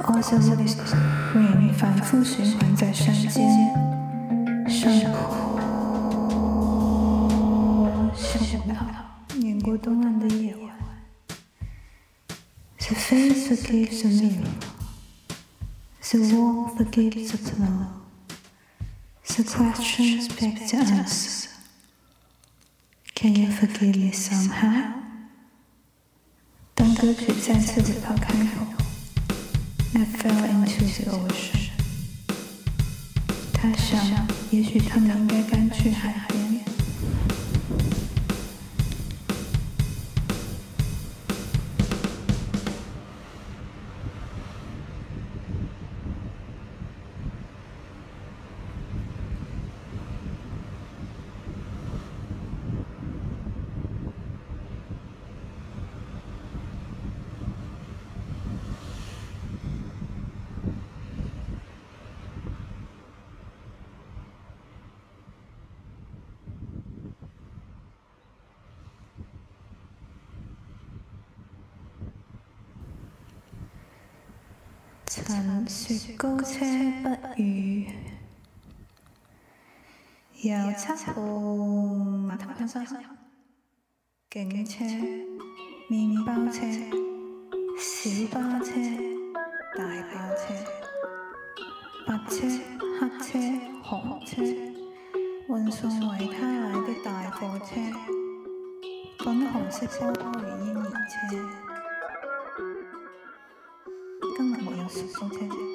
Oscillist Ring 反复循环在山间、上空，碾过东岸的夜晚。The f a c e forget the name. The w a l l forget the name. The questions beg to ask. Can you f o r g i v e me somehow? 当歌曲再次子抛开后。他想，也许他们应该干去海边。曾雪高车不遇，又擦过：，墨山，警车、面包车、小巴车、大巴车、白车、黑车、红车，运送维他奶的大货车，粉红色消防员婴儿车。是现在。